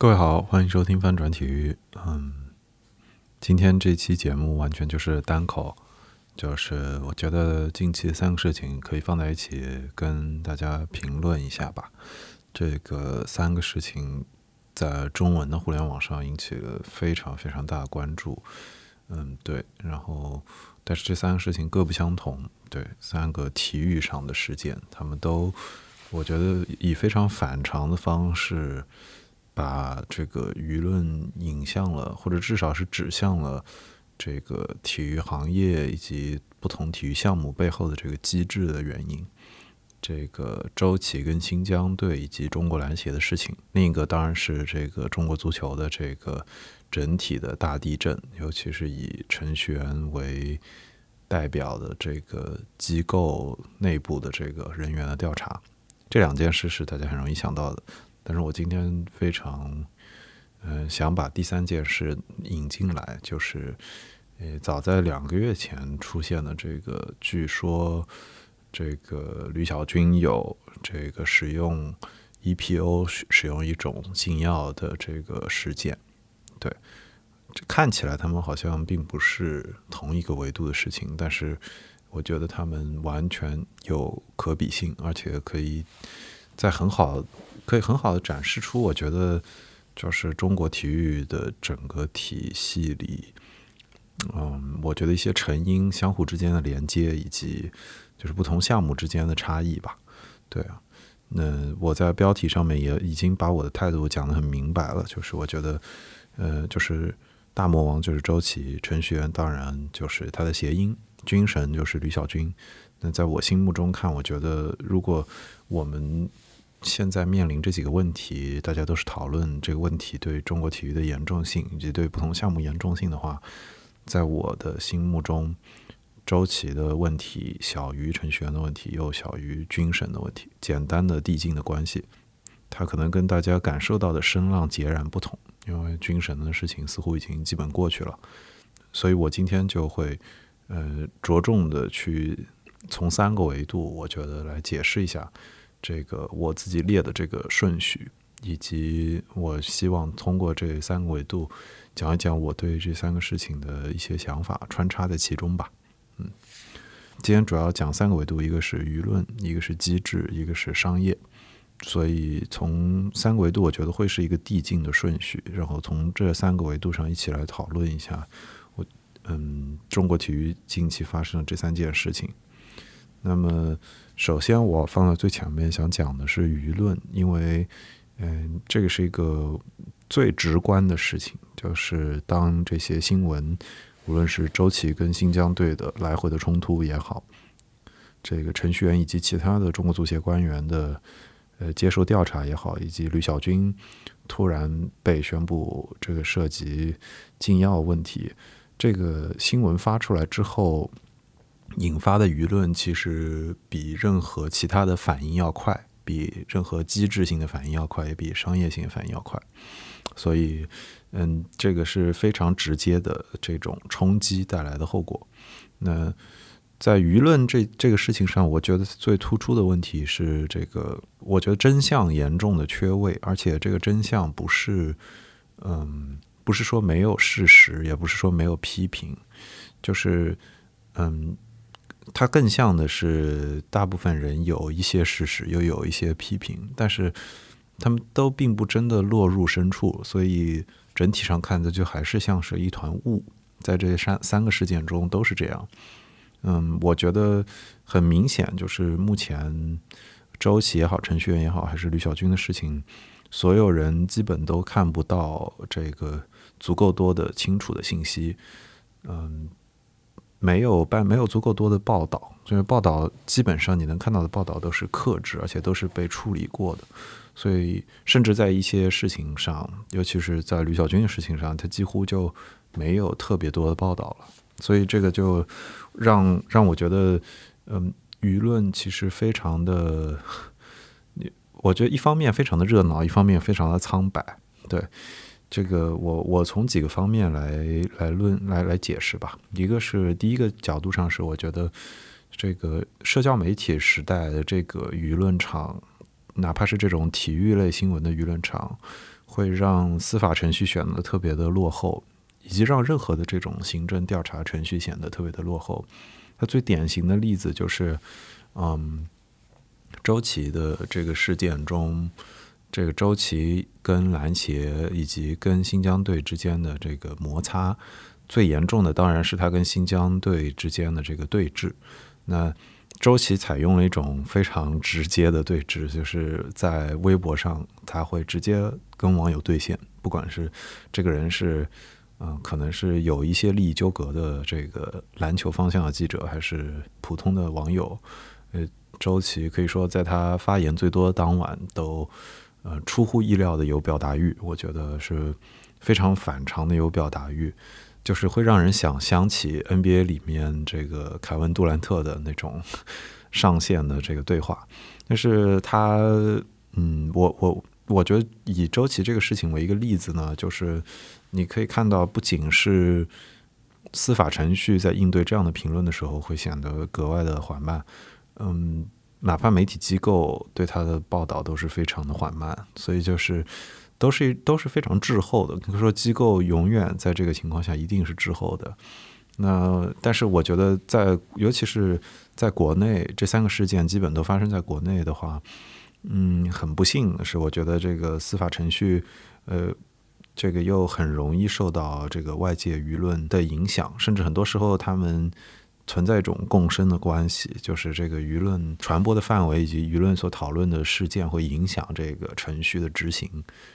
各位好，欢迎收听翻转体育。嗯，今天这期节目完全就是单口，就是我觉得近期三个事情可以放在一起跟大家评论一下吧。这个三个事情在中文的互联网上引起了非常非常大的关注。嗯，对，然后但是这三个事情各不相同。对，三个体育上的事件，他们都我觉得以非常反常的方式。把这个舆论引向了，或者至少是指向了这个体育行业以及不同体育项目背后的这个机制的原因。这个周琦跟新疆队以及中国篮协的事情，另一个当然是这个中国足球的这个整体的大地震，尤其是以程序员为代表的这个机构内部的这个人员的调查，这两件事是大家很容易想到的。但是我今天非常，嗯，想把第三件事引进来，就是，呃，早在两个月前出现的这个，据说这个吕小军有这个使用 EPO 使用一种禁药的这个事件，对，这看起来他们好像并不是同一个维度的事情，但是我觉得他们完全有可比性，而且可以在很好。可以很好的展示出，我觉得就是中国体育的整个体系里，嗯，我觉得一些成因相互之间的连接，以及就是不同项目之间的差异吧。对啊，那我在标题上面也已经把我的态度讲得很明白了，就是我觉得，呃，就是大魔王就是周琦，程序员当然就是他的谐音，军神就是吕小军。那在我心目中看，我觉得如果我们现在面临这几个问题，大家都是讨论这个问题对中国体育的严重性以及对不同项目严重性的话，在我的心目中，周琦的问题小于程序员的问题，又小于军神的问题。简单的递进的关系，它可能跟大家感受到的声浪截然不同。因为军神的事情似乎已经基本过去了，所以我今天就会呃着重的去从三个维度，我觉得来解释一下。这个我自己列的这个顺序，以及我希望通过这三个维度讲一讲我对这三个事情的一些想法，穿插在其中吧。嗯，今天主要讲三个维度，一个是舆论，一个是机制，一个是商业。所以从三个维度，我觉得会是一个递进的顺序，然后从这三个维度上一起来讨论一下我嗯中国体育近期发生的这三件事情。那么。首先，我放在最前面想讲的是舆论，因为，嗯，这个是一个最直观的事情，就是当这些新闻，无论是周琦跟新疆队的来回的冲突也好，这个程序员以及其他的中国足协官员的呃接受调查也好，以及吕小军突然被宣布这个涉及禁药问题，这个新闻发出来之后。引发的舆论其实比任何其他的反应要快，比任何机制性的反应要快，也比商业性反应要快。所以，嗯，这个是非常直接的这种冲击带来的后果。那在舆论这这个事情上，我觉得最突出的问题是这个，我觉得真相严重的缺位，而且这个真相不是，嗯，不是说没有事实，也不是说没有批评，就是，嗯。它更像的是，大部分人有一些事实，又有一些批评，但是他们都并不真的落入深处，所以整体上看的就还是像是一团雾。在这三三个事件中都是这样。嗯，我觉得很明显，就是目前周琦也好，程序员也好，还是吕小军的事情，所有人基本都看不到这个足够多的清楚的信息。嗯。没有办没有足够多的报道，就是报道基本上你能看到的报道都是克制，而且都是被处理过的，所以甚至在一些事情上，尤其是在吕小军的事情上，他几乎就没有特别多的报道了。所以这个就让让我觉得，嗯，舆论其实非常的，你我觉得一方面非常的热闹，一方面非常的苍白，对。这个我我从几个方面来来论来来解释吧。一个是第一个角度上是，我觉得这个社交媒体时代的这个舆论场，哪怕是这种体育类新闻的舆论场，会让司法程序显得特别的落后，以及让任何的这种行政调查程序显得特别的落后。它最典型的例子就是，嗯，周琦的这个事件中，这个周琦跟篮协以及跟新疆队之间的这个摩擦，最严重的当然是他跟新疆队之间的这个对峙。那周琦采用了一种非常直接的对峙，就是在微博上，他会直接跟网友对线，不管是这个人是，嗯，可能是有一些利益纠葛的这个篮球方向的记者，还是普通的网友，呃，周琦可以说在他发言最多的当晚，都呃出乎意料的有表达欲，我觉得是非常反常的有表达欲。就是会让人想想起 NBA 里面这个凯文杜兰特的那种 上线的这个对话，但是他，嗯，我我我觉得以周琦这个事情为一个例子呢，就是你可以看到，不仅是司法程序在应对这样的评论的时候会显得格外的缓慢，嗯，哪怕媒体机构对他的报道都是非常的缓慢，所以就是。都是都是非常滞后的。可以说，机构永远在这个情况下一定是滞后的。那但是我觉得，在尤其是在国内，这三个事件基本都发生在国内的话，嗯，很不幸的是，我觉得这个司法程序，呃，这个又很容易受到这个外界舆论的影响，甚至很多时候他们。存在一种共生的关系，就是这个舆论传播的范围以及舆论所讨论的事件会影响这个程序的执行，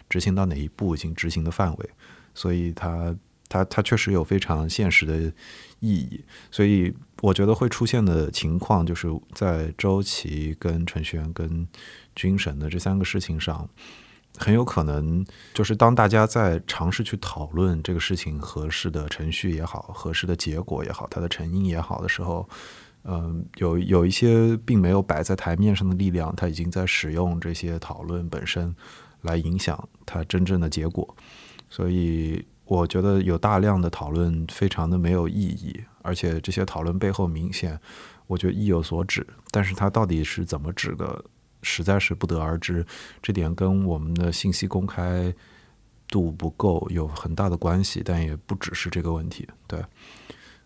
执行到哪一步已经执行的范围，所以它它它确实有非常现实的意义。所以我觉得会出现的情况，就是在周琦、跟程序员、跟军神的这三个事情上。很有可能就是当大家在尝试去讨论这个事情合适的程序也好，合适的结果也好，它的成因也好的时候，嗯，有有一些并没有摆在台面上的力量，它已经在使用这些讨论本身来影响它真正的结果。所以我觉得有大量的讨论非常的没有意义，而且这些讨论背后明显，我觉得意有所指，但是它到底是怎么指的？实在是不得而知，这点跟我们的信息公开度不够有很大的关系，但也不只是这个问题。对，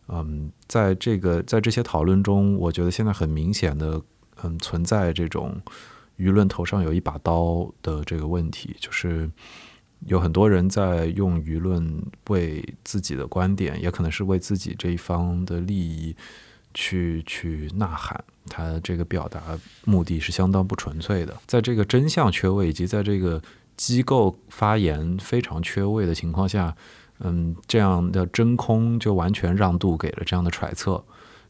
嗯，在这个在这些讨论中，我觉得现在很明显的，嗯，存在这种舆论头上有一把刀的这个问题，就是有很多人在用舆论为自己的观点，也可能是为自己这一方的利益去去呐喊。他这个表达目的是相当不纯粹的，在这个真相缺位以及在这个机构发言非常缺位的情况下，嗯，这样的真空就完全让渡给了这样的揣测，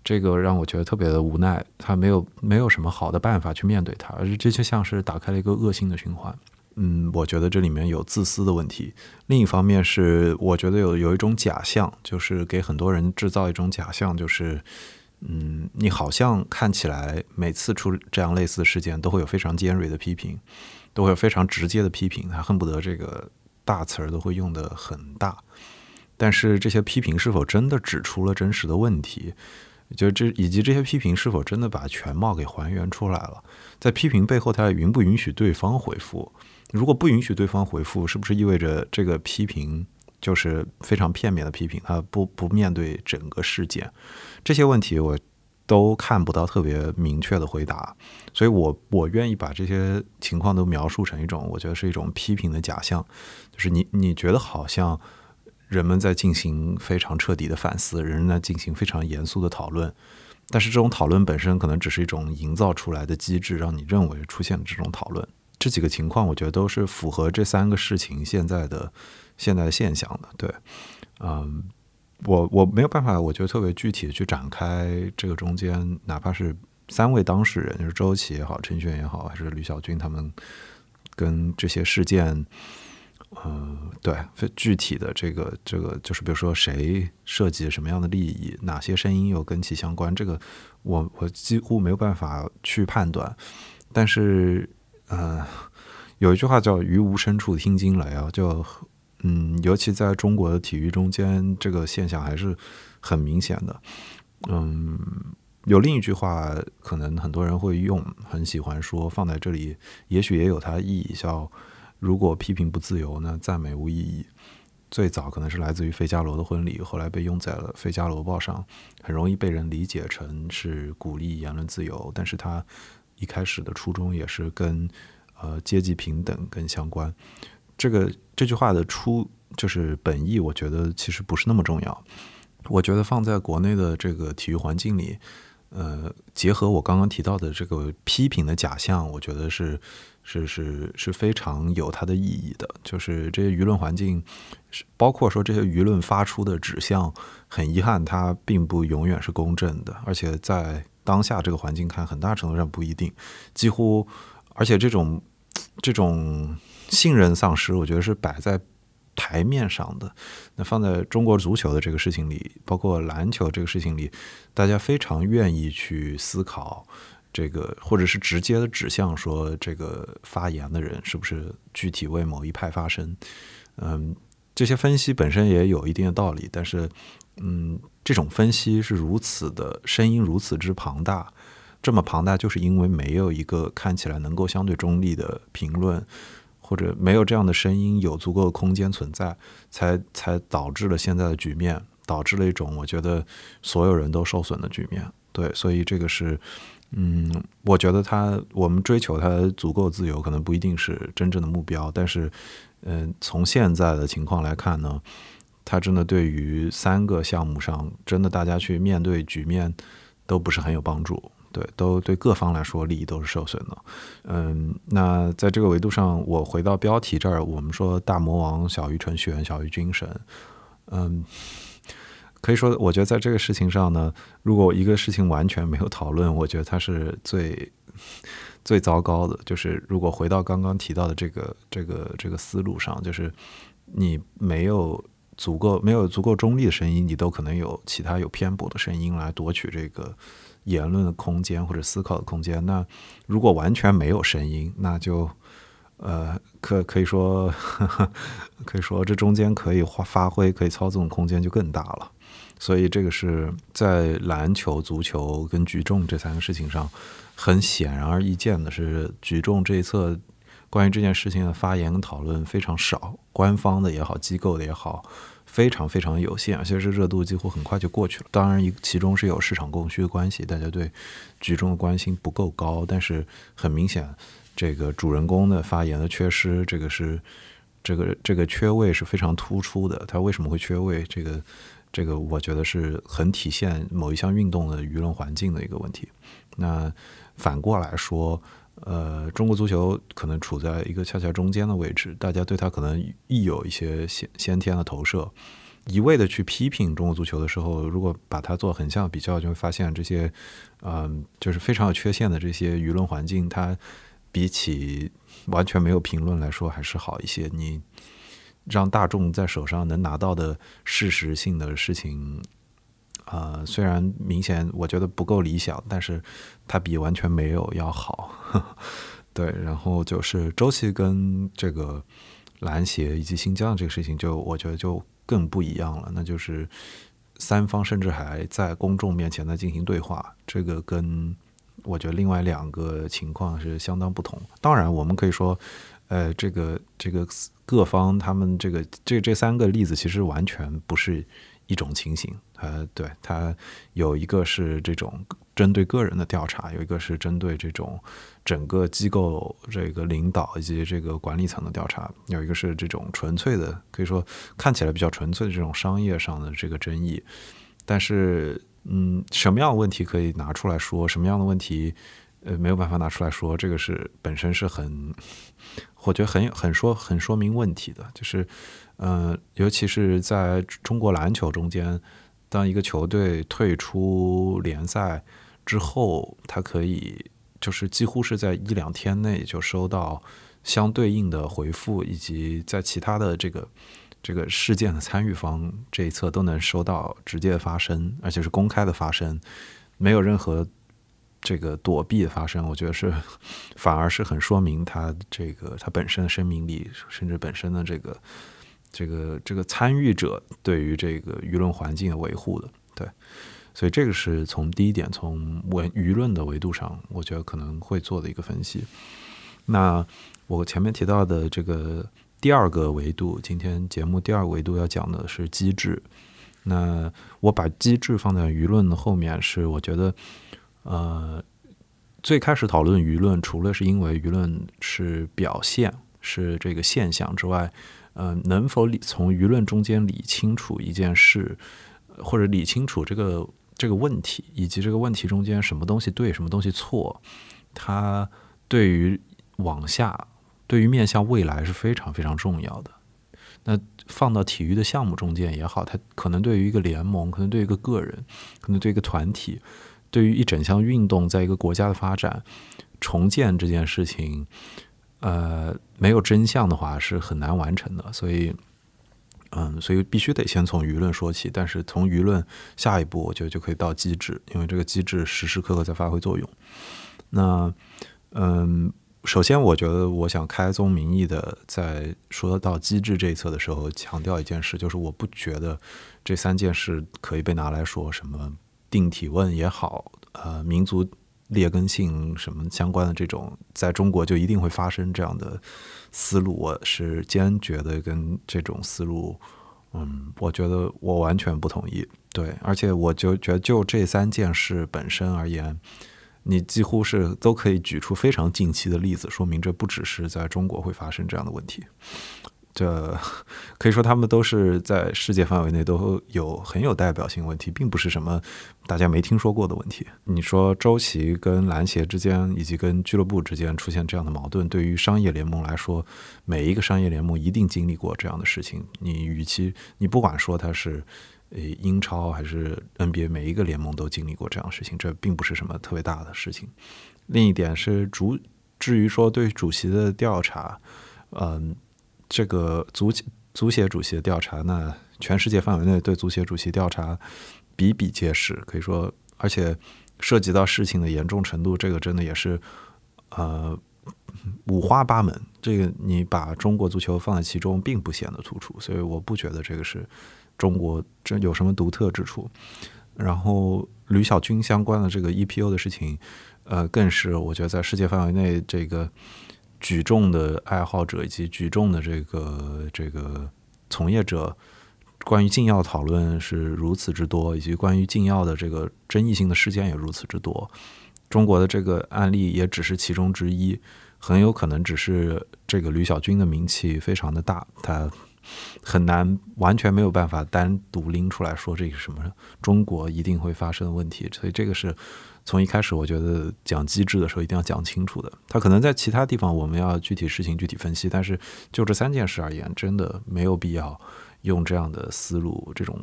这个让我觉得特别的无奈。他没有没有什么好的办法去面对它，而这就像是打开了一个恶性的循环。嗯，我觉得这里面有自私的问题。另一方面是，我觉得有有一种假象，就是给很多人制造一种假象，就是。嗯，你好像看起来每次出这样类似的事件，都会有非常尖锐的批评，都会有非常直接的批评，他恨不得这个大词儿都会用的很大。但是这些批评是否真的指出了真实的问题？就这以及这些批评是否真的把全貌给还原出来了？在批评背后，他允不允许对方回复？如果不允许对方回复，是不是意味着这个批评？就是非常片面的批评，他不不面对整个事件，这些问题我都看不到特别明确的回答，所以我我愿意把这些情况都描述成一种，我觉得是一种批评的假象，就是你你觉得好像人们在进行非常彻底的反思，人在进行非常严肃的讨论，但是这种讨论本身可能只是一种营造出来的机制，让你认为出现了这种讨论。这几个情况，我觉得都是符合这三个事情现在的。现在的现象的，对，嗯，我我没有办法，我觉得特别具体的去展开这个中间，哪怕是三位当事人，就是周琦也好，陈轩也好，还是吕小军他们跟这些事件，呃，对，具体的这个这个，就是比如说谁涉及什么样的利益，哪些声音又跟其相关，这个我我几乎没有办法去判断，但是，呃，有一句话叫“于无声处听惊雷”啊，就。嗯，尤其在中国的体育中间，这个现象还是很明显的。嗯，有另一句话，可能很多人会用，很喜欢说，放在这里，也许也有它意义，叫如果批评不自由，那赞美无意义。最早可能是来自于费加罗的婚礼，后来被用在了《费加罗报》上，很容易被人理解成是鼓励言论自由，但是它一开始的初衷也是跟呃阶级平等更相关。这个这句话的出就是本意，我觉得其实不是那么重要。我觉得放在国内的这个体育环境里，呃，结合我刚刚提到的这个批评的假象，我觉得是是是是非常有它的意义的。就是这些舆论环境，包括说这些舆论发出的指向，很遗憾，它并不永远是公正的，而且在当下这个环境看，很大程度上不一定，几乎，而且这种这种信任丧失，我觉得是摆在。台面上的，那放在中国足球的这个事情里，包括篮球这个事情里，大家非常愿意去思考这个，或者是直接的指向说这个发言的人是不是具体为某一派发声。嗯，这些分析本身也有一定的道理，但是，嗯，这种分析是如此的声音如此之庞大，这么庞大，就是因为没有一个看起来能够相对中立的评论。或者没有这样的声音，有足够的空间存在，才才导致了现在的局面，导致了一种我觉得所有人都受损的局面。对，所以这个是，嗯，我觉得他我们追求他足够自由，可能不一定是真正的目标，但是，嗯，从现在的情况来看呢，他真的对于三个项目上，真的大家去面对局面都不是很有帮助。对，都对各方来说利益都是受损的。嗯，那在这个维度上，我回到标题这儿，我们说大魔王小于程序员，小于军神。嗯，可以说，我觉得在这个事情上呢，如果一个事情完全没有讨论，我觉得它是最最糟糕的。就是如果回到刚刚提到的这个这个这个思路上，就是你没有足够没有足够中立的声音，你都可能有其他有偏颇的声音来夺取这个。言论的空间或者思考的空间，那如果完全没有声音，那就呃，可可以说，可以说这中间可以发发挥、可以操纵的空间就更大了。所以这个是在篮球、足球跟举重这三个事情上，很显然而易见的是，举重这一侧关于这件事情的发言跟讨论非常少，官方的也好，机构的也好。非常非常有限，而且是热度几乎很快就过去了。当然，一其中是有市场供需的关系，大家对局中的关心不够高。但是很明显，这个主人公的发言的缺失，这个是这个这个缺位是非常突出的。他为什么会缺位？这个这个，我觉得是很体现某一项运动的舆论环境的一个问题。那反过来说。呃，中国足球可能处在一个恰恰中间的位置，大家对他可能亦有一些先先天的投射。一味的去批评中国足球的时候，如果把它做横向比较，就会发现这些，嗯，就是非常有缺陷的这些舆论环境，它比起完全没有评论来说还是好一些。你让大众在手上能拿到的事实性的事情。呃，虽然明显我觉得不够理想，但是它比完全没有要好。对，然后就是周琦跟这个篮协以及新疆这个事情，就我觉得就更不一样了。那就是三方甚至还在公众面前在进行对话，这个跟我觉得另外两个情况是相当不同。当然，我们可以说，呃，这个这个各方他们这个这这三个例子其实完全不是。一种情形，呃，对他有一个是这种针对个人的调查，有一个是针对这种整个机构这个领导以及这个管理层的调查，有一个是这种纯粹的，可以说看起来比较纯粹的这种商业上的这个争议。但是，嗯，什么样的问题可以拿出来说？什么样的问题，呃，没有办法拿出来说？这个是本身是很，我觉得很很说很说明问题的，就是。嗯，尤其是在中国篮球中间，当一个球队退出联赛之后，他可以就是几乎是在一两天内就收到相对应的回复，以及在其他的这个这个事件的参与方这一侧都能收到直接发声，而且是公开的发声，没有任何这个躲避的发生。我觉得是反而是很说明他这个他本身的生命力，甚至本身的这个。这个这个参与者对于这个舆论环境的维护的，对，所以这个是从第一点，从文舆论的维度上，我觉得可能会做的一个分析。那我前面提到的这个第二个维度，今天节目第二个维度要讲的是机制。那我把机制放在舆论的后面，是我觉得，呃，最开始讨论舆论，除了是因为舆论是表现，是这个现象之外，嗯，能否理从舆论中间理清楚一件事，或者理清楚这个这个问题，以及这个问题中间什么东西对，什么东西错，它对于往下，对于面向未来是非常非常重要的。那放到体育的项目中间也好，它可能对于一个联盟，可能对于一个个人，可能对一个团体，对于一整项运动，在一个国家的发展重建这件事情，呃，没有真相的话是很难完成的。所以，嗯，所以必须得先从舆论说起。但是从舆论下一步，我觉得就可以到机制，因为这个机制时时刻刻在发挥作用。那，嗯。首先，我觉得我想开宗明义的，在说到机制这一侧的时候，强调一件事，就是我不觉得这三件事可以被拿来说什么定体问也好，呃，民族劣根性什么相关的这种，在中国就一定会发生这样的思路，我是坚决的跟这种思路，嗯，我觉得我完全不同意。对，而且我就觉得就这三件事本身而言。你几乎是都可以举出非常近期的例子，说明这不只是在中国会发生这样的问题。这可以说他们都是在世界范围内都有很有代表性问题，并不是什么大家没听说过的问题。你说周琦跟篮协之间以及跟俱乐部之间出现这样的矛盾，对于商业联盟来说，每一个商业联盟一定经历过这样的事情。你与其你不管说它是。呃，英超还是 NBA，每一个联盟都经历过这样的事情，这并不是什么特别大的事情。另一点是主，至于说对主席的调查，嗯，这个足足协主席的调查，那全世界范围内对足协主席调查比比皆是，可以说，而且涉及到事情的严重程度，这个真的也是呃五花八门。这个你把中国足球放在其中，并不显得突出，所以我不觉得这个是。中国这有什么独特之处？然后吕小军相关的这个 EPO 的事情，呃，更是我觉得在世界范围内，这个举重的爱好者以及举重的这个这个从业者，关于禁药讨论是如此之多，以及关于禁药的这个争议性的事件也如此之多。中国的这个案例也只是其中之一，很有可能只是这个吕小军的名气非常的大，他。很难完全没有办法单独拎出来说这个什么中国一定会发生的问题，所以这个是从一开始我觉得讲机制的时候一定要讲清楚的。他可能在其他地方我们要具体事情具体分析，但是就这三件事而言，真的没有必要用这样的思路，这种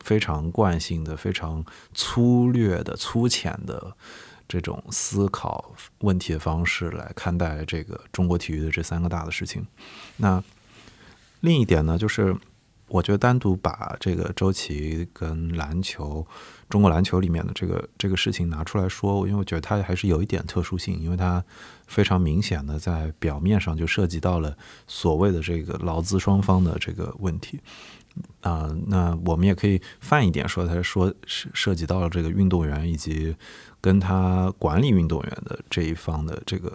非常惯性的、非常粗略的、粗浅的这种思考问题的方式来看待这个中国体育的这三个大的事情。那。另一点呢，就是我觉得单独把这个周琦跟篮球、中国篮球里面的这个这个事情拿出来说，因为我觉得它还是有一点特殊性，因为它非常明显的在表面上就涉及到了所谓的这个劳资双方的这个问题啊。那我们也可以泛一点说，它说涉涉及到了这个运动员以及跟他管理运动员的这一方的这个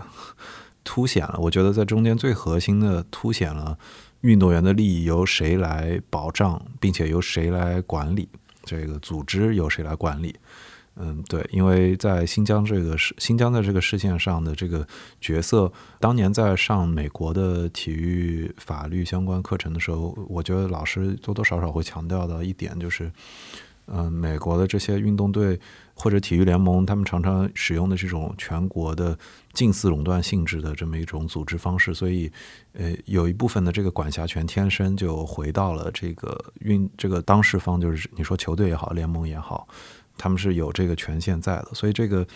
凸显了。我觉得在中间最核心的凸显了。运动员的利益由谁来保障，并且由谁来管理？这个组织由谁来管理？嗯，对，因为在新疆这个事，新疆在这个事件上的这个角色，当年在上美国的体育法律相关课程的时候，我觉得老师多多少少会强调到一点，就是，嗯，美国的这些运动队。或者体育联盟，他们常常使用的这种全国的近似垄断性质的这么一种组织方式，所以，呃，有一部分的这个管辖权天生就回到了这个运这个当事方，就是你说球队也好，联盟也好，他们是有这个权限在的，所以这个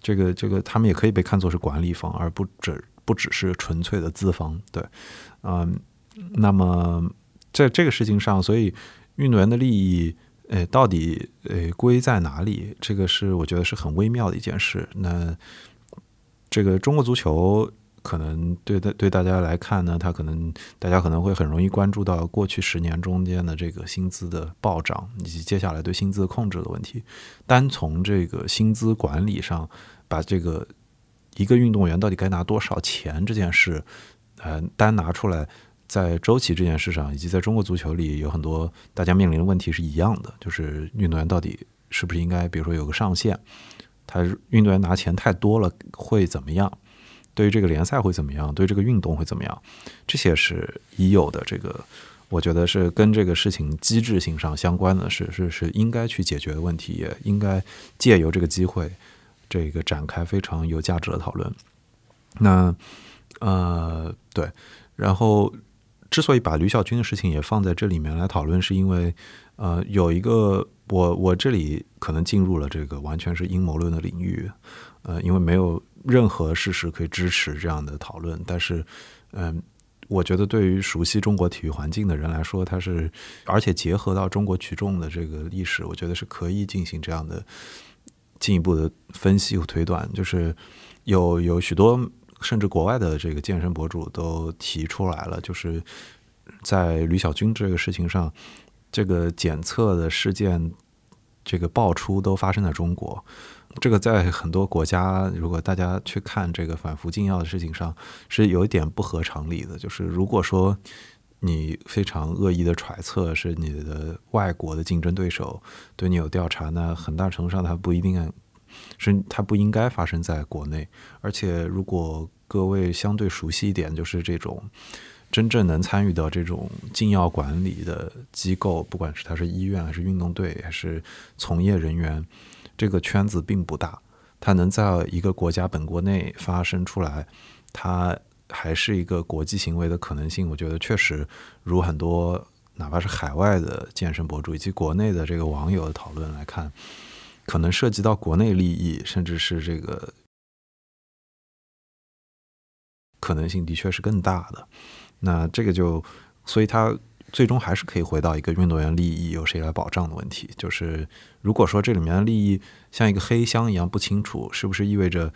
这个这个他们也可以被看作是管理方，而不只不只是纯粹的资方。对，嗯，那么在这个事情上，所以运动员的利益。诶，到底诶归在哪里？这个是我觉得是很微妙的一件事。那这个中国足球可能对对对大家来看呢，他可能大家可能会很容易关注到过去十年中间的这个薪资的暴涨，以及接下来对薪资控制的问题。单从这个薪资管理上，把这个一个运动员到底该拿多少钱这件事，呃，单拿出来，在周琦这件事上，以及在中国足球里，有很多大家面临的问题是一样的，就是运动员到底是不是应该，比如说有个上限，他运动员拿钱太多了会怎么样？对于这个联赛会怎么样？对这个运动会怎么样？这些是已有的这个，我觉得是跟这个事情机制性上相关的，是是是应该去解决的问题，也应该借由这个机会，这个展开非常有价值的讨论。那呃，对，然后之所以把吕小军的事情也放在这里面来讨论，是因为呃，有一个我我这里可能进入了这个完全是阴谋论的领域，呃，因为没有。任何事实可以支持这样的讨论，但是，嗯，我觉得对于熟悉中国体育环境的人来说，它是，而且结合到中国群众的这个历史，我觉得是可以进行这样的进一步的分析和推断。就是有有许多甚至国外的这个健身博主都提出来了，就是在吕小军这个事情上，这个检测的事件这个爆出都发生在中国。这个在很多国家，如果大家去看这个反复禁药的事情上，是有一点不合常理的。就是如果说你非常恶意的揣测是你的外国的竞争对手对你有调查，那很大程度上他不一定是它不应该发生在国内。而且如果各位相对熟悉一点，就是这种真正能参与到这种禁药管理的机构，不管是它是医院还是运动队还是从业人员。这个圈子并不大，它能在一个国家本国内发生出来，它还是一个国际行为的可能性。我觉得确实，如很多哪怕是海外的健身博主以及国内的这个网友的讨论来看，可能涉及到国内利益，甚至是这个可能性的确是更大的。那这个就，所以它。最终还是可以回到一个运动员利益由谁来保障的问题。就是如果说这里面的利益像一个黑箱一样不清楚，是不是意味着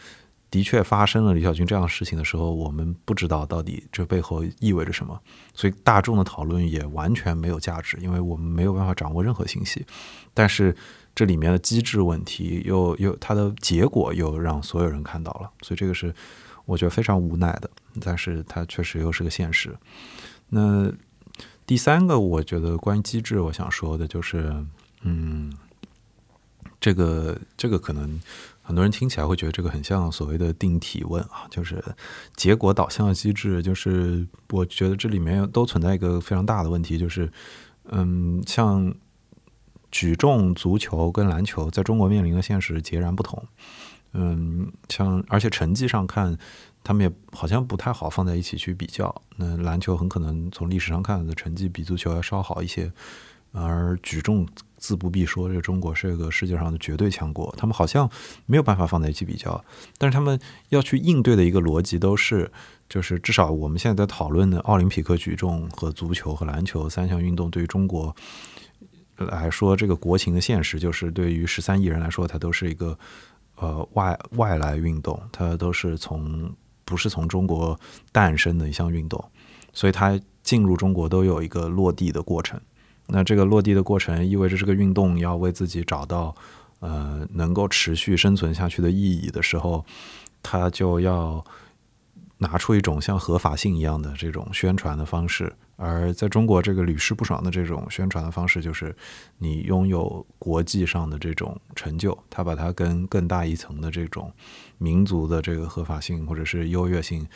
的确发生了李小军这样的事情的时候，我们不知道到底这背后意味着什么？所以大众的讨论也完全没有价值，因为我们没有办法掌握任何信息。但是这里面的机制问题又又它的结果又让所有人看到了，所以这个是我觉得非常无奈的。但是它确实又是个现实。那。第三个，我觉得关于机制，我想说的就是，嗯，这个这个可能很多人听起来会觉得这个很像所谓的定体问啊，就是结果导向的机制。就是我觉得这里面都存在一个非常大的问题，就是，嗯，像举重、足球跟篮球在中国面临的现实截然不同。嗯，像而且成绩上看。他们也好像不太好放在一起去比较。那篮球很可能从历史上看的成绩比足球要稍好一些，而举重自不必说，这中国是一个世界上的绝对强国。他们好像没有办法放在一起比较，但是他们要去应对的一个逻辑都是，就是至少我们现在在讨论的奥林匹克举重和足球和篮球三项运动，对于中国来说，这个国情的现实就是对于十三亿人来说，它都是一个呃外外来运动，它都是从。不是从中国诞生的一项运动，所以它进入中国都有一个落地的过程。那这个落地的过程意味着这个运动要为自己找到呃能够持续生存下去的意义的时候，它就要拿出一种像合法性一样的这种宣传的方式。而在中国，这个屡试不爽的这种宣传的方式，就是你拥有国际上的这种成就，他把它跟更大一层的这种民族的这个合法性或者是优越性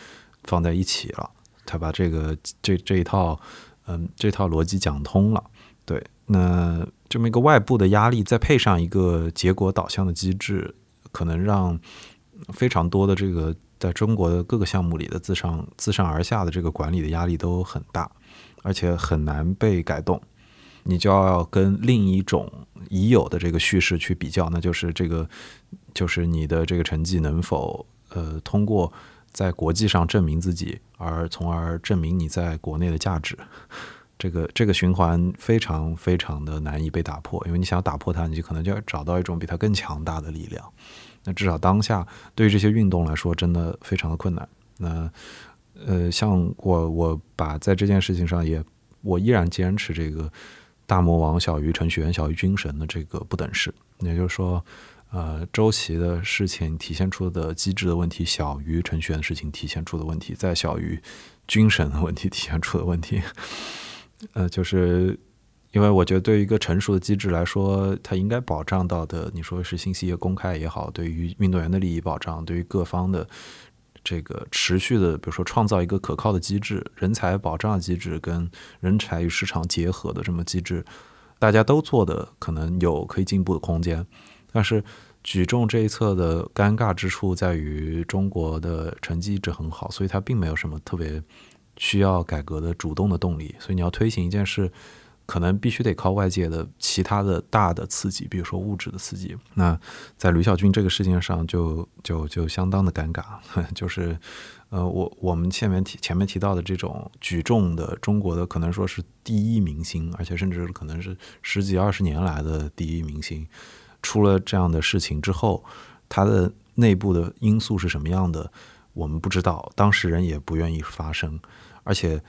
放在一起了，他把这个这这一套嗯这套逻辑讲通了。对，那这么一个外部的压力，再配上一个结果导向的机制，可能让非常多的这个在中国的各个项目里的自上自上而下的这个管理的压力都很大。而且很难被改动，你就要跟另一种已有的这个叙事去比较，那就是这个，就是你的这个成绩能否呃通过在国际上证明自己，而从而证明你在国内的价值。这个这个循环非常非常的难以被打破，因为你想要打破它，你就可能就要找到一种比它更强大的力量。那至少当下对于这些运动来说，真的非常的困难。那。呃，像我，我把在这件事情上也，我依然坚持这个大魔王小于程序员小于军神的这个不等式。也就是说，呃，周琦的事情体现出的机制的问题小于程序员的事情体现出的问题，再小于军神的问题体现出的问题。呃，就是因为我觉得对于一个成熟的机制来说，它应该保障到的，你说是信息公开也好，对于运动员的利益保障，对于各方的这个持续的，比如说创造一个可靠的机制，人才保障机制跟人才与市场结合的这么机制，大家都做的可能有可以进步的空间。但是举重这一侧的尴尬之处在于，中国的成绩一直很好，所以它并没有什么特别需要改革的主动的动力。所以你要推行一件事，可能必须得靠外界的其他的大的刺激，比如说物质的刺激。那在吕小军这个事情上，就就就相当的尴尬，就是呃，我我们前面提前面提到的这种举重的中国的可能说是第一明星，而且甚至可能是十几二十年来的第一明星。出了这样的事情之后，他的内部的因素是什么样的，我们不知道，当事人也不愿意发声，而且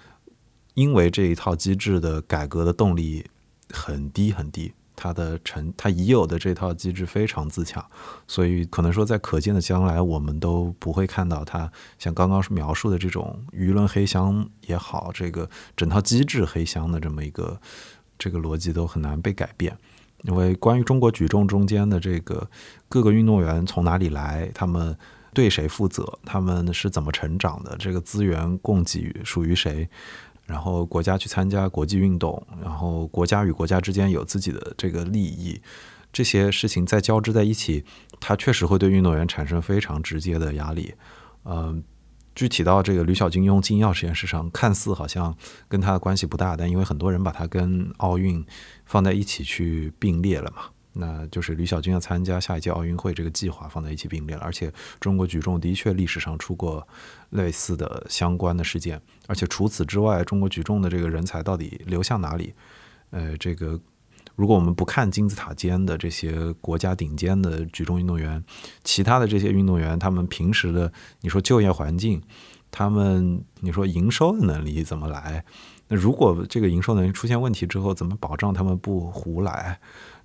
因为这一套机制的改革的动力很低很低，它的成它已有的这套机制非常自强，所以可能说在可见的将来，我们都不会看到它像刚刚描述的这种舆论黑箱也好，这个整套机制黑箱的这么一个这个逻辑都很难被改变。因为关于中国举重中间的这个各个运动员从哪里来，他们对谁负责，他们是怎么成长的，这个资源供给属于谁，然后国家去参加国际运动，然后国家与国家之间有自己的这个利益，这些事情再交织在一起，它确实会对运动员产生非常直接的压力，嗯。具体到这个吕小军用禁药这件事上，看似好像跟他的关系不大，但因为很多人把他跟奥运放在一起去并列了嘛，那就是吕小军要参加下一届奥运会这个计划放在一起并列了。而且中国举重的确历史上出过类似的相关的事件，而且除此之外，中国举重的这个人才到底流向哪里？呃，这个。如果我们不看金字塔尖的这些国家顶尖的举重运动员，其他的这些运动员，他们平时的你说就业环境，他们你说营收的能力怎么来？那如果这个营收能力出现问题之后，怎么保障他们不胡来？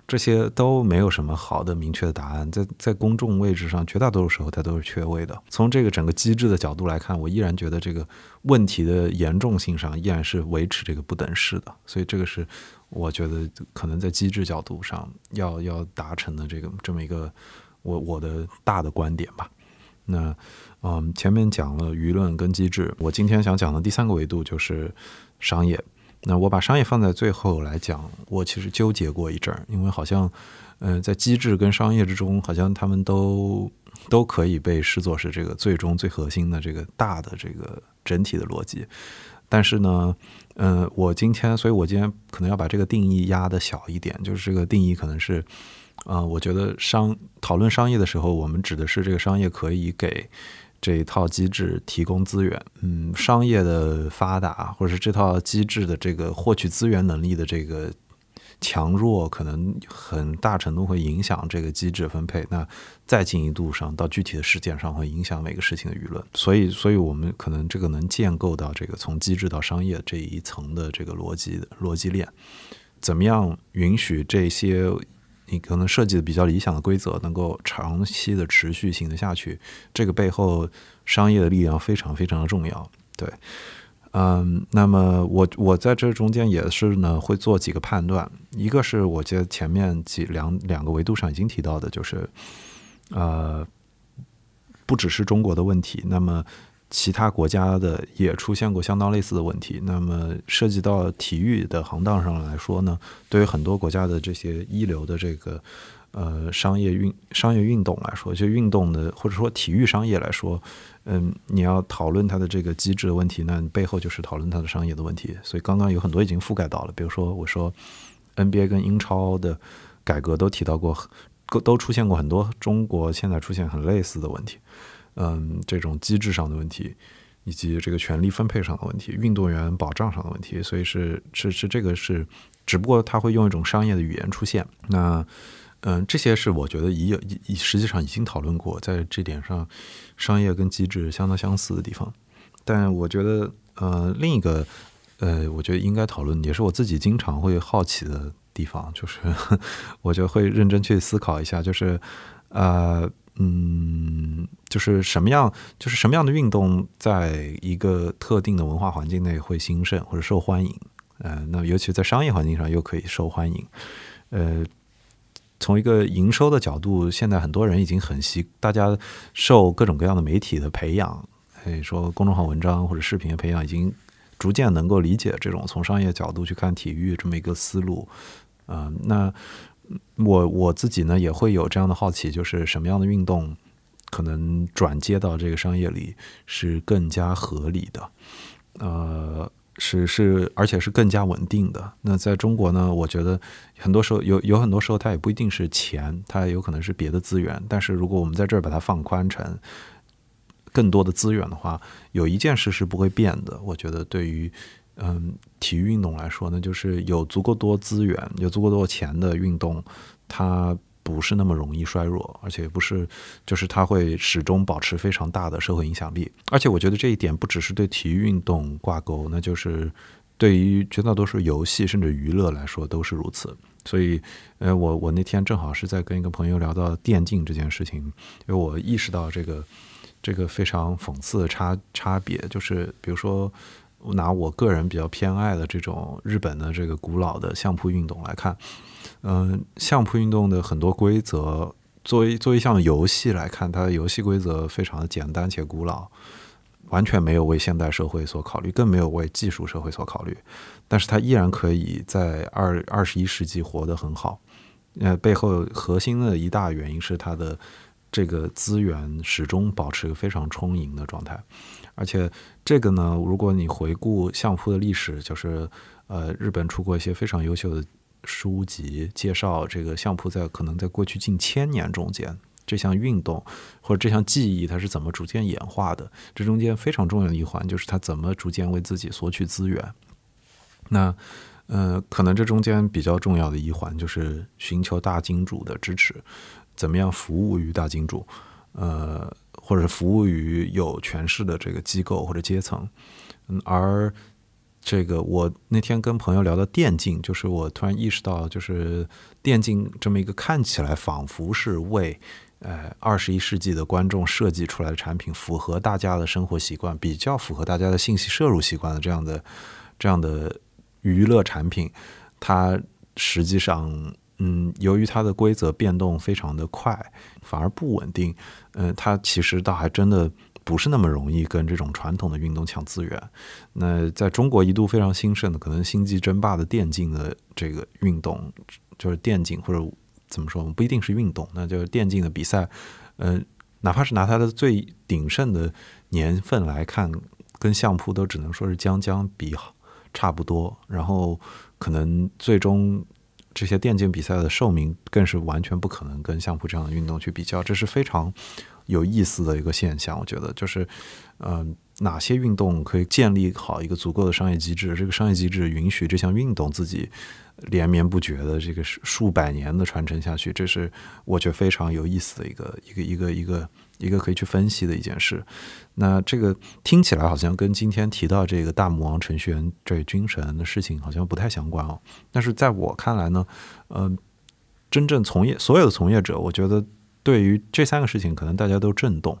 这些都没有什么好的明确的答案，在在公众位置上，绝大多数时候它都是缺位的。从这个整个机制的角度来看，我依然觉得这个问题的严重性上依然是维持这个不等式的。所以这个是我觉得可能在机制角度上要要达成的这个这么一个我我的大的观点吧。那嗯，前面讲了舆论跟机制，我今天想讲的第三个维度就是商业。那我把商业放在最后来讲，我其实纠结过一阵儿，因为好像，呃，在机制跟商业之中，好像他们都都可以被视作是这个最终最核心的这个大的这个整体的逻辑。但是呢，嗯，我今天，所以我今天可能要把这个定义压的小一点，就是这个定义可能是，啊，我觉得商讨论商业的时候，我们指的是这个商业可以给。这一套机制提供资源，嗯，商业的发达，或者是这套机制的这个获取资源能力的这个强弱，可能很大程度会影响这个机制分配。那再进一步上，到具体的事件上，会影响每个事情的舆论。所以，所以我们可能这个能建构到这个从机制到商业这一层的这个逻辑逻辑链，怎么样允许这些？你可能设计的比较理想的规则，能够长期的持续性的下去，这个背后商业的力量非常非常的重要。对，嗯，那么我我在这中间也是呢，会做几个判断。一个是我觉得前面几两两个维度上已经提到的，就是呃，不只是中国的问题，那么。其他国家的也出现过相当类似的问题。那么涉及到体育的行当上来说呢，对于很多国家的这些一流的这个呃商业运商业运动来说，就运动的或者说体育商业来说，嗯，你要讨论它的这个机制的问题，那背后就是讨论它的商业的问题。所以刚刚有很多已经覆盖到了，比如说我说 NBA 跟英超的改革都提到过，都出现过很多中国现在出现很类似的问题。嗯，这种机制上的问题，以及这个权力分配上的问题，运动员保障上的问题，所以是是是这个是，只不过他会用一种商业的语言出现。那嗯，这些是我觉得已有已实际上已经讨论过，在这点上，商业跟机制相当相似的地方。但我觉得呃，另一个呃，我觉得应该讨论，也是我自己经常会好奇的地方，就是 我就会认真去思考一下，就是。呃，嗯，就是什么样，就是什么样的运动，在一个特定的文化环境内会兴盛或者受欢迎，呃，那尤其在商业环境上又可以受欢迎，呃，从一个营收的角度，现在很多人已经很习，大家受各种各样的媒体的培养，可以说公众号文章或者视频的培养，已经逐渐能够理解这种从商业角度去看体育这么一个思路，啊，那。我我自己呢也会有这样的好奇，就是什么样的运动可能转接到这个商业里是更加合理的，呃，是是，而且是更加稳定的。那在中国呢，我觉得很多时候有有很多时候它也不一定是钱，它有可能是别的资源。但是如果我们在这儿把它放宽成更多的资源的话，有一件事是不会变的。我觉得对于。嗯，体育运动来说呢，就是有足够多资源、有足够多钱的运动，它不是那么容易衰弱，而且不是，就是它会始终保持非常大的社会影响力。而且我觉得这一点不只是对体育运动挂钩，那就是对于绝大多数游戏甚至娱乐来说都是如此。所以，呃，我我那天正好是在跟一个朋友聊到电竞这件事情，因为我意识到这个这个非常讽刺的差差别，就是比如说。拿我个人比较偏爱的这种日本的这个古老的相扑运动来看，嗯，相扑运动的很多规则，作为作为一项游戏来看，它的游戏规则非常的简单且古老，完全没有为现代社会所考虑，更没有为技术社会所考虑。但是它依然可以在二二十一世纪活得很好。呃，背后核心的一大原因是它的这个资源始终保持一个非常充盈的状态。而且这个呢，如果你回顾相扑的历史，就是呃，日本出过一些非常优秀的书籍，介绍这个相扑在可能在过去近千年中间，这项运动或者这项技艺它是怎么逐渐演化的。这中间非常重要的一环就是它怎么逐渐为自己索取资源。那呃，可能这中间比较重要的一环就是寻求大金主的支持，怎么样服务于大金主，呃。或者服务于有权势的这个机构或者阶层，嗯，而这个我那天跟朋友聊到电竞，就是我突然意识到，就是电竞这么一个看起来仿佛是为呃二十一世纪的观众设计出来的产品，符合大家的生活习惯，比较符合大家的信息摄入习惯的这样的这样的娱乐产品，它实际上。嗯，由于它的规则变动非常的快，反而不稳定。嗯，它其实倒还真的不是那么容易跟这种传统的运动抢资源。那在中国一度非常兴盛的，可能星际争霸的电竞的这个运动，就是电竞或者怎么说，不一定是运动，那就是电竞的比赛。呃，哪怕是拿它的最鼎盛的年份来看，跟相扑都只能说是将将比好差不多。然后可能最终。这些电竞比赛的寿命更是完全不可能跟相扑这样的运动去比较，这是非常有意思的一个现象。我觉得，就是，嗯，哪些运动可以建立好一个足够的商业机制？这个商业机制允许这项运动自己连绵不绝的这个数百年的传承下去，这是我觉得非常有意思的一个一个一个一个。一个可以去分析的一件事，那这个听起来好像跟今天提到这个大魔王程序员这军神的事情好像不太相关哦。但是在我看来呢，呃，真正从业所有的从业者，我觉得对于这三个事情，可能大家都震动，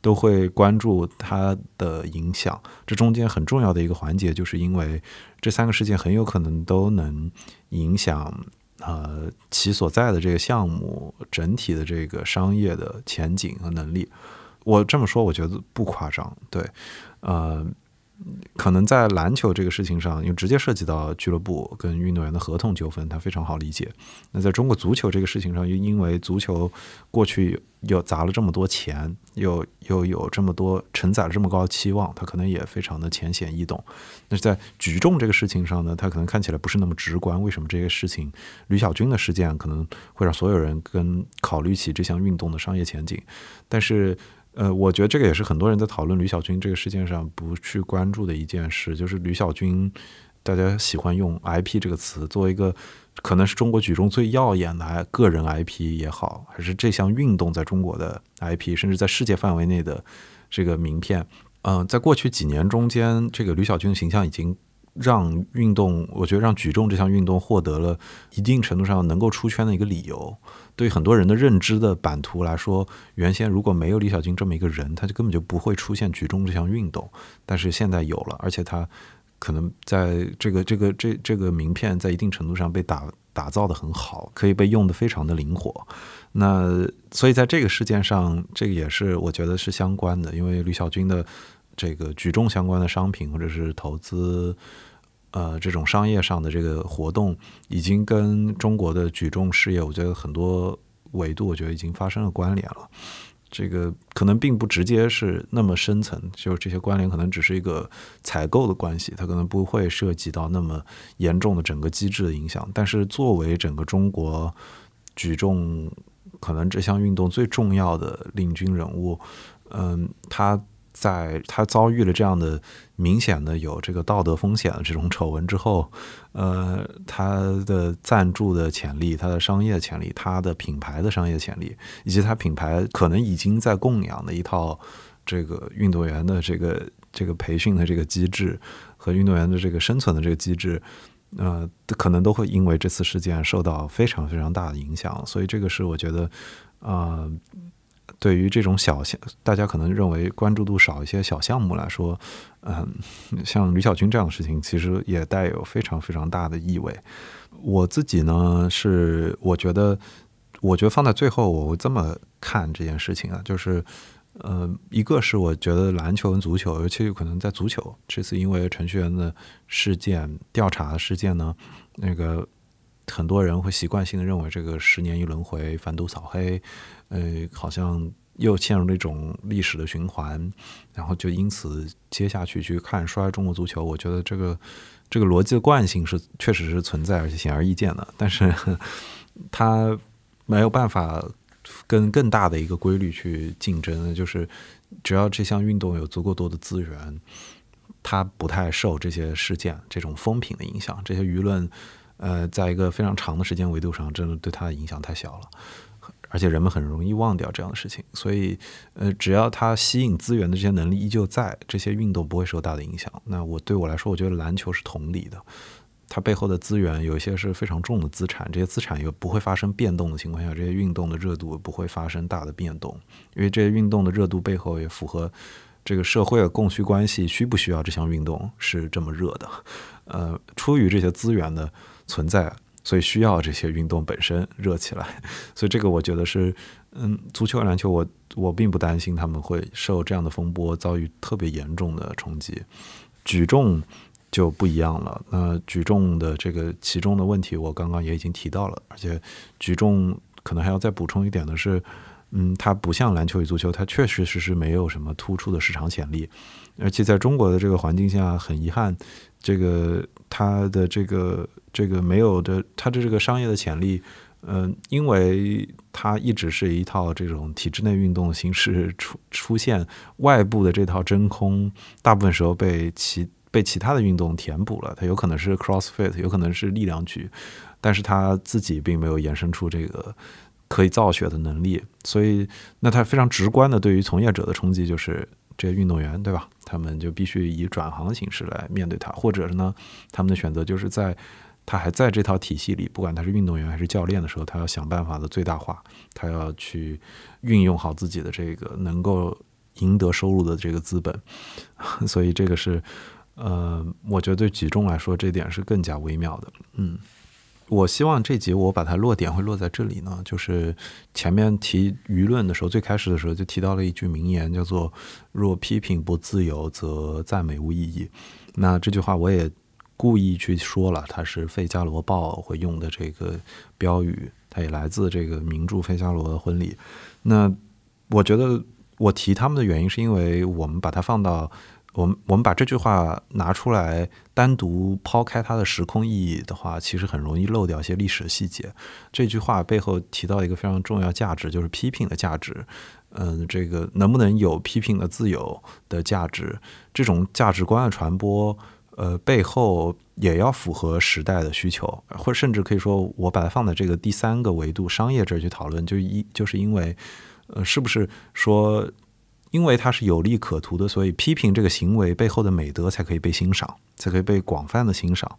都会关注它的影响。这中间很重要的一个环节，就是因为这三个事件很有可能都能影响。呃，其所在的这个项目整体的这个商业的前景和能力，我这么说，我觉得不夸张。对，呃。可能在篮球这个事情上，因为直接涉及到俱乐部跟运动员的合同纠纷，它非常好理解。那在中国足球这个事情上，又因为足球过去又砸了这么多钱，又又有这么多承载了这么高的期望，它可能也非常的浅显易懂。那在举重这个事情上呢，它可能看起来不是那么直观。为什么这些事情，吕小军的事件可能会让所有人跟考虑起这项运动的商业前景？但是。呃，我觉得这个也是很多人在讨论吕小军这个事件上不去关注的一件事，就是吕小军，大家喜欢用 IP 这个词，作为一个可能是中国举重最耀眼的个人 IP 也好，还是这项运动在中国的 IP，甚至在世界范围内的这个名片。嗯，在过去几年中间，这个吕小军的形象已经让运动，我觉得让举重这项运动获得了一定程度上能够出圈的一个理由。对很多人的认知的版图来说，原先如果没有李小军这么一个人，他就根本就不会出现举重这项运动。但是现在有了，而且他可能在这个这个这这个名片在一定程度上被打打造的很好，可以被用的非常的灵活。那所以在这个事件上，这个也是我觉得是相关的，因为李小军的这个举重相关的商品或者是投资。呃，这种商业上的这个活动，已经跟中国的举重事业，我觉得很多维度，我觉得已经发生了关联了。这个可能并不直接是那么深层，就是这些关联可能只是一个采购的关系，它可能不会涉及到那么严重的整个机制的影响。但是作为整个中国举重可能这项运动最重要的领军人物，嗯，他。在他遭遇了这样的明显的有这个道德风险的这种丑闻之后，呃，他的赞助的潜力、他的商业潜力、他的品牌的商业潜力，以及他品牌可能已经在供养的一套这个运动员的这个这个培训的这个机制和运动员的这个生存的这个机制，呃，可能都会因为这次事件受到非常非常大的影响。所以这个是我觉得，啊。对于这种小项，大家可能认为关注度少一些小项目来说，嗯，像吕小军这样的事情，其实也带有非常非常大的意味。我自己呢，是我觉得，我觉得放在最后，我会这么看这件事情啊，就是，呃，一个是我觉得篮球跟足球，尤其有可能在足球这次因为程序员的事件调查事件呢，那个很多人会习惯性的认为这个十年一轮回，反赌扫黑。呃，好像又陷入那种历史的循环，然后就因此接下去去看衰中国足球，我觉得这个这个逻辑的惯性是确实是存在，而且显而易见的。但是它没有办法跟更大的一个规律去竞争，就是只要这项运动有足够多的资源，它不太受这些事件这种风评的影响，这些舆论呃，在一个非常长的时间维度上，真的对它的影响太小了。而且人们很容易忘掉这样的事情，所以，呃，只要它吸引资源的这些能力依旧在，这些运动不会受大的影响。那我对我来说，我觉得篮球是同理的，它背后的资源有一些是非常重的资产，这些资产又不会发生变动的情况下，这些运动的热度不会发生大的变动，因为这些运动的热度背后也符合这个社会的供需关系，需不需要这项运动是这么热的？呃，出于这些资源的存在。所以需要这些运动本身热起来，所以这个我觉得是，嗯，足球、篮球，我我并不担心他们会受这样的风波遭遇特别严重的冲击。举重就不一样了，那举重的这个其中的问题，我刚刚也已经提到了，而且举重可能还要再补充一点的是，嗯，它不像篮球与足球，它确实实是没有什么突出的市场潜力，而且在中国的这个环境下，很遗憾，这个它的这个。这个没有的，它的这个商业的潜力，嗯，因为它一直是一套这种体制内运动形式出出现，外部的这套真空，大部分时候被其被其他的运动填补了。它有可能是 CrossFit，有可能是力量举，但是它自己并没有延伸出这个可以造血的能力。所以，那它非常直观的对于从业者的冲击就是这些运动员，对吧？他们就必须以转行形式来面对他，或者是呢，他们的选择就是在。他还在这套体系里，不管他是运动员还是教练的时候，他要想办法的最大化，他要去运用好自己的这个能够赢得收入的这个资本。所以这个是，呃，我觉得对举重来说，这点是更加微妙的。嗯，我希望这集我把它落点会落在这里呢，就是前面提舆论的时候，最开始的时候就提到了一句名言，叫做“若批评不自由，则赞美无意义”。那这句话我也。故意去说了，它是《费加罗报》会用的这个标语，它也来自这个名著《费加罗的婚礼》。那我觉得我提他们的原因，是因为我们把它放到我们我们把这句话拿出来单独抛开它的时空意义的话，其实很容易漏掉一些历史的细节。这句话背后提到一个非常重要价值，就是批评的价值。嗯，这个能不能有批评的自由的价值？这种价值观的传播。呃，背后也要符合时代的需求，或甚至可以说，我把它放在这个第三个维度——商业这儿去讨论，就一就是因为，呃，是不是说因为它是有利可图的，所以批评这个行为背后的美德才可以被欣赏，才可以被广泛的欣赏。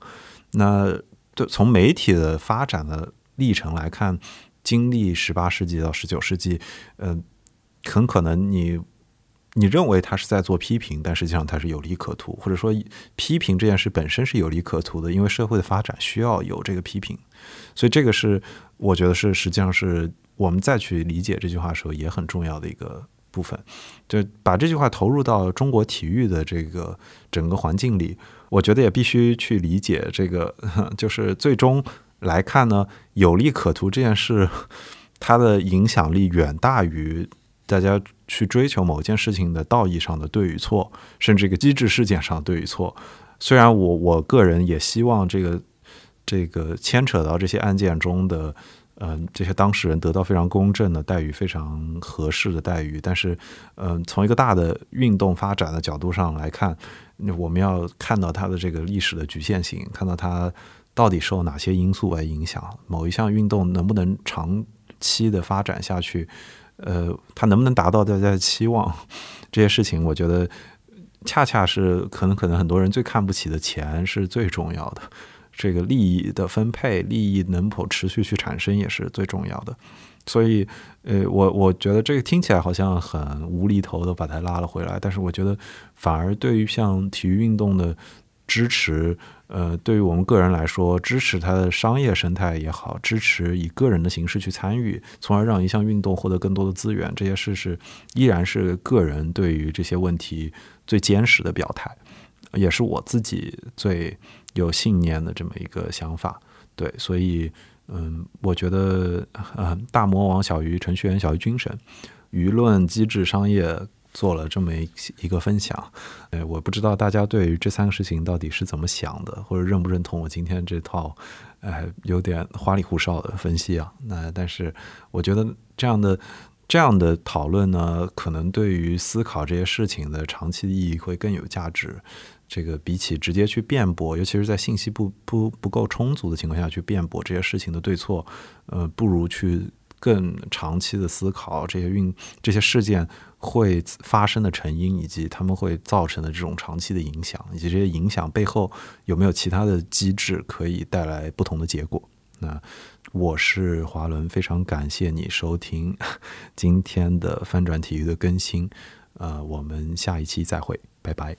那对从媒体的发展的历程来看，经历十八世纪到十九世纪，呃，很可能你你认为他是在做批评，但实际上他是有利可图，或者说批评这件事本身是有利可图的，因为社会的发展需要有这个批评，所以这个是我觉得是实际上是我们再去理解这句话的时候也很重要的一个。部分，就把这句话投入到中国体育的这个整个环境里，我觉得也必须去理解这个，就是最终来看呢，有利可图这件事，它的影响力远大于大家去追求某件事情的道义上的对与错，甚至一个机制事件上的对与错。虽然我我个人也希望这个这个牵扯到这些案件中的。嗯，这些当事人得到非常公正的待遇，非常合适的待遇。但是，嗯，从一个大的运动发展的角度上来看，我们要看到它的这个历史的局限性，看到它到底受哪些因素来影响，某一项运动能不能长期的发展下去，呃，它能不能达到大家的期望，这些事情，我觉得恰恰是可能可能很多人最看不起的钱是最重要的。这个利益的分配，利益能否持续去产生也是最重要的。所以，呃，我我觉得这个听起来好像很无厘头的把它拉了回来，但是我觉得反而对于像体育运动的支持，呃，对于我们个人来说，支持它的商业生态也好，支持以个人的形式去参与，从而让一项运动获得更多的资源，这些事是依然是个人对于这些问题最坚实的表态。也是我自己最有信念的这么一个想法，对，所以，嗯，我觉得，呃，大魔王小于程序员小于军神，舆论机制商业做了这么一一个分享，哎，我不知道大家对于这三个事情到底是怎么想的，或者认不认同我今天这套，哎，有点花里胡哨的分析啊。那但是我觉得这样的这样的讨论呢，可能对于思考这些事情的长期意义会更有价值。这个比起直接去辩驳，尤其是在信息不不不够充足的情况下去辩驳这些事情的对错，呃，不如去更长期的思考这些运这些事件会发生的成因，以及他们会造成的这种长期的影响，以及这些影响背后有没有其他的机制可以带来不同的结果。那我是华伦，非常感谢你收听 今天的翻转体育的更新，呃，我们下一期再会，拜拜。